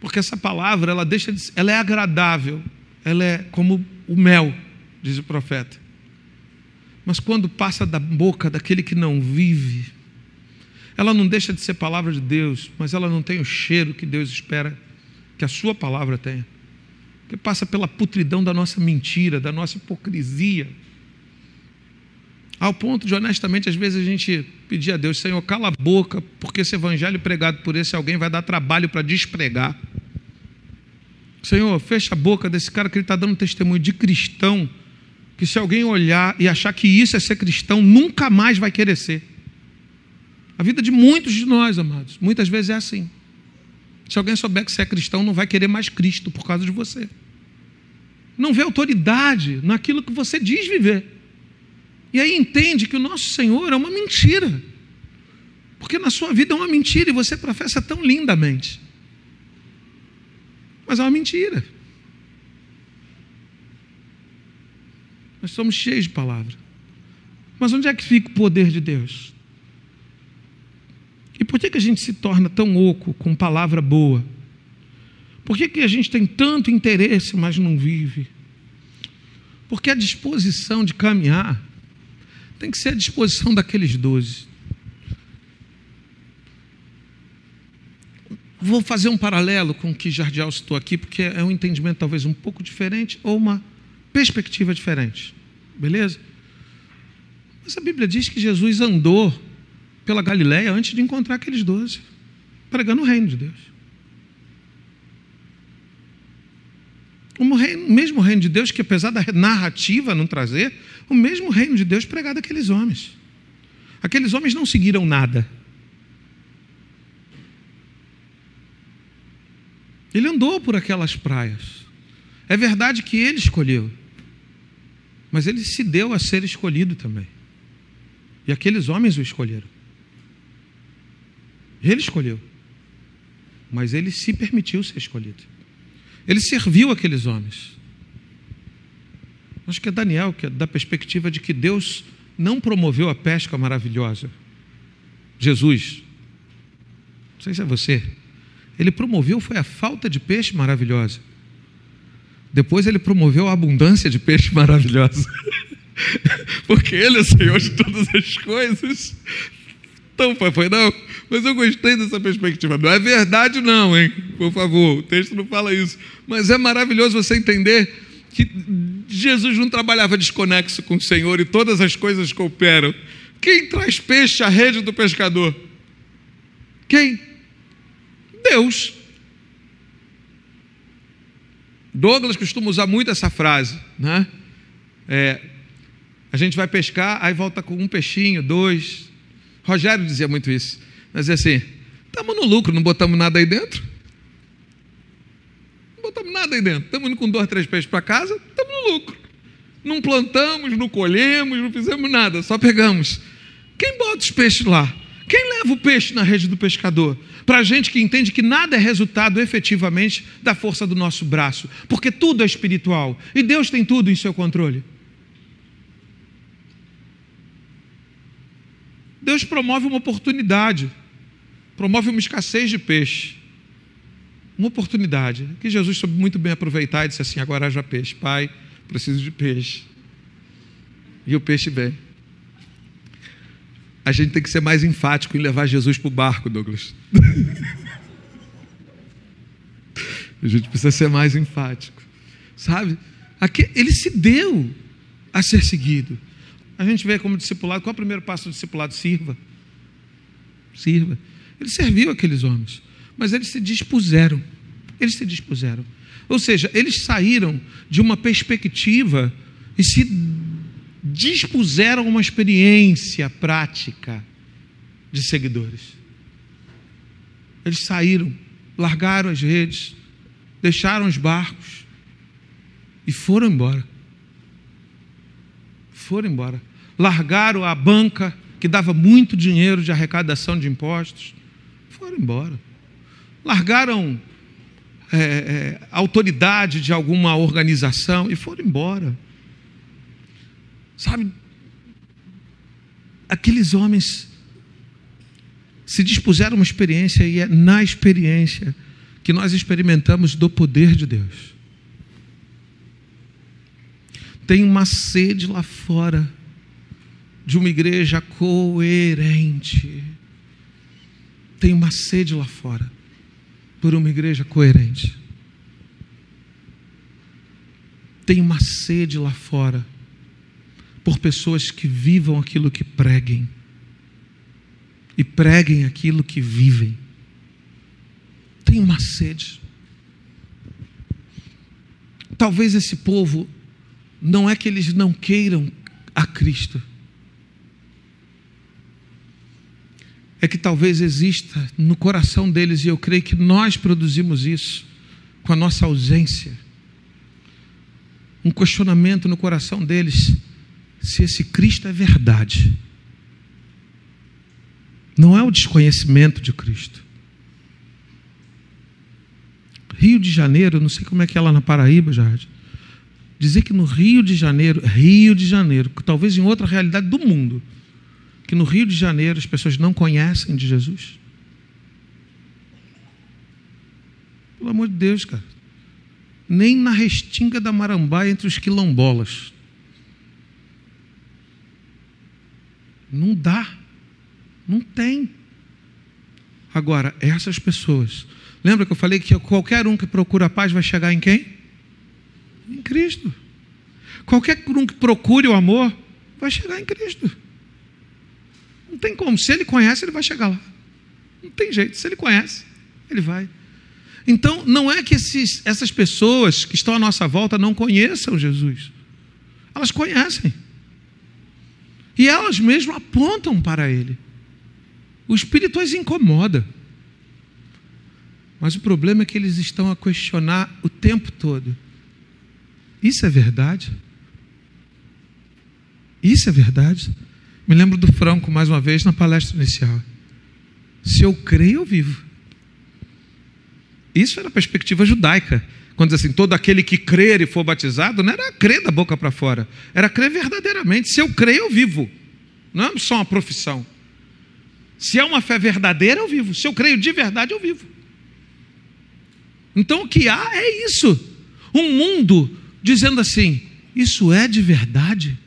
Porque essa palavra, ela deixa de, ela é agradável, ela é como o mel, diz o profeta. Mas quando passa da boca daquele que não vive, ela não deixa de ser palavra de Deus, mas ela não tem o cheiro que Deus espera que a sua palavra tenha. Porque passa pela putridão da nossa mentira, da nossa hipocrisia. Ao ponto de, honestamente, às vezes a gente pedir a Deus, Senhor, cala a boca, porque esse evangelho pregado por esse alguém vai dar trabalho para despregar. Senhor, fecha a boca desse cara que ele está dando testemunho de cristão, que se alguém olhar e achar que isso é ser cristão, nunca mais vai querer ser. A vida de muitos de nós, amados, muitas vezes é assim. Se alguém souber que você é cristão, não vai querer mais Cristo por causa de você. Não vê autoridade naquilo que você diz viver. E aí entende que o nosso Senhor é uma mentira. Porque na sua vida é uma mentira e você professa tão lindamente. Mas é uma mentira. Nós somos cheios de palavra. Mas onde é que fica o poder de Deus? E por que, que a gente se torna tão oco com palavra boa? Por que, que a gente tem tanto interesse, mas não vive? Porque a disposição de caminhar tem que ser a disposição daqueles doze. Vou fazer um paralelo com o que Jardial citou aqui, porque é um entendimento talvez um pouco diferente ou uma perspectiva diferente. Beleza? Mas a Bíblia diz que Jesus andou pela Galiléia antes de encontrar aqueles doze, pregando o reino de Deus. O mesmo reino de Deus que, apesar da narrativa não trazer, o mesmo reino de Deus pregado àqueles homens. Aqueles homens não seguiram nada. Ele andou por aquelas praias. É verdade que ele escolheu, mas ele se deu a ser escolhido também. E aqueles homens o escolheram. Ele escolheu, mas ele se permitiu ser escolhido. Ele serviu aqueles homens. Acho que é Daniel, que é da perspectiva de que Deus não promoveu a pesca maravilhosa. Jesus, não sei se é você, ele promoveu foi a falta de peixe maravilhosa. Depois ele promoveu a abundância de peixe maravilhosa. Porque ele é Senhor de todas as coisas. Então, foi não? Mas eu gostei dessa perspectiva. Não é verdade, não, hein? Por favor, o texto não fala isso. Mas é maravilhoso você entender que Jesus não trabalhava desconexo com o Senhor e todas as coisas cooperam. Quem traz peixe à rede do pescador? Quem? Deus. Douglas costuma usar muito essa frase, né? É, a gente vai pescar, aí volta com um peixinho, dois. Rogério dizia muito isso. Mas assim, estamos no lucro, não botamos nada aí dentro. Não botamos nada aí dentro. Estamos indo com dois, três peixes para casa, estamos no lucro. Não plantamos, não colhemos, não fizemos nada, só pegamos. Quem bota os peixes lá? O peixe na rede do pescador? Para a gente que entende que nada é resultado efetivamente da força do nosso braço, porque tudo é espiritual e Deus tem tudo em seu controle. Deus promove uma oportunidade promove uma escassez de peixe. Uma oportunidade que Jesus soube muito bem aproveitar e disse assim: agora haja peixe. Pai, preciso de peixe. E o peixe vem. A gente tem que ser mais enfático em levar Jesus para o barco, Douglas. a gente precisa ser mais enfático. Sabe? Aqui, ele se deu a ser seguido. A gente vê como discipulado, qual é o primeiro passo do discipulado? Sirva. Sirva. Ele serviu aqueles homens, mas eles se dispuseram. Eles se dispuseram. Ou seja, eles saíram de uma perspectiva e se dispuseram uma experiência prática de seguidores. Eles saíram, largaram as redes, deixaram os barcos e foram embora. Foram embora. Largaram a banca que dava muito dinheiro de arrecadação de impostos foram embora. Largaram é, é, autoridade de alguma organização e foram embora. Sabe, aqueles homens se dispuseram uma experiência e é na experiência que nós experimentamos do poder de Deus. Tem uma sede lá fora de uma igreja coerente. Tem uma sede lá fora por uma igreja coerente. Tem uma sede lá fora por pessoas que vivam aquilo que preguem e preguem aquilo que vivem. Tem uma sede. Talvez esse povo não é que eles não queiram a Cristo. É que talvez exista no coração deles, e eu creio que nós produzimos isso com a nossa ausência, um questionamento no coração deles se esse Cristo é verdade. Não é o desconhecimento de Cristo. Rio de Janeiro, não sei como é que é lá na Paraíba, Jardim. Dizer que no Rio de Janeiro, Rio de Janeiro, talvez em outra realidade do mundo, que no Rio de Janeiro as pessoas não conhecem de Jesus. Pelo amor de Deus, cara. Nem na restinga da Marambá entre os quilombolas. Não dá. Não tem. Agora, essas pessoas. Lembra que eu falei que qualquer um que procura a paz vai chegar em quem? Em Cristo. Qualquer um que procure o amor vai chegar em Cristo. Não tem como. Se ele conhece, ele vai chegar lá. Não tem jeito. Se ele conhece, ele vai. Então, não é que esses, essas pessoas que estão à nossa volta não conheçam Jesus. Elas conhecem. E elas mesmas apontam para Ele. O Espírito as incomoda. Mas o problema é que eles estão a questionar o tempo todo. Isso é verdade? Isso é verdade? Me lembro do Franco, mais uma vez, na palestra inicial. Se eu creio, eu vivo. Isso era a perspectiva judaica. Quando diz assim, todo aquele que crer e for batizado, não era crer da boca para fora, era crer verdadeiramente. Se eu creio, eu vivo. Não é só uma profissão. Se é uma fé verdadeira, eu vivo. Se eu creio de verdade, eu vivo. Então o que há é isso. Um mundo dizendo assim: isso é de verdade.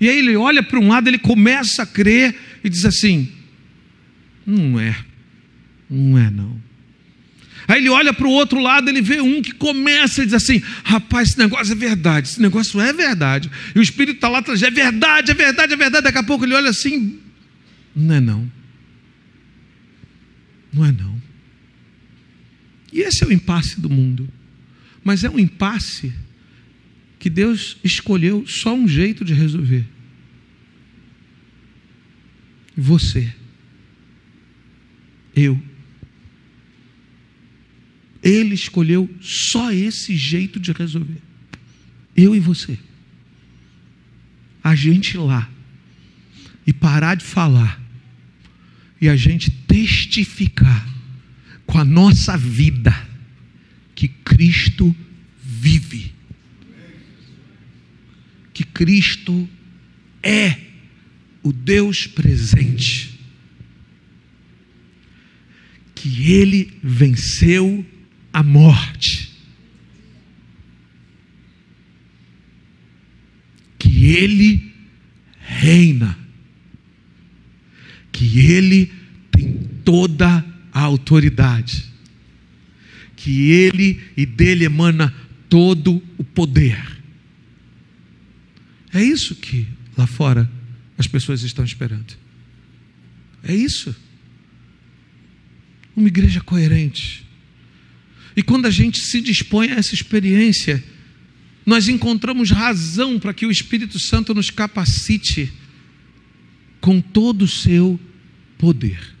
E aí ele olha para um lado, ele começa a crer e diz assim: não é, não é não. Aí ele olha para o outro lado, ele vê um que começa a dizer assim: rapaz, esse negócio é verdade, esse negócio é verdade. E o Espírito está lá atrás, é verdade, é verdade, é verdade. Daqui a pouco ele olha assim: não é não. Não é não. E esse é o impasse do mundo. Mas é um impasse que Deus escolheu só um jeito de resolver. Você. Eu. Ele escolheu só esse jeito de resolver. Eu e você. A gente lá. E parar de falar. E a gente testificar com a nossa vida que Cristo vive. Que Cristo é o Deus presente. Que Ele venceu a morte. Que Ele reina. Que Ele tem toda a autoridade. Que Ele e dele emana todo o poder. É isso que lá fora as pessoas estão esperando. É isso. Uma igreja coerente e quando a gente se dispõe a essa experiência, nós encontramos razão para que o Espírito Santo nos capacite com todo o seu poder.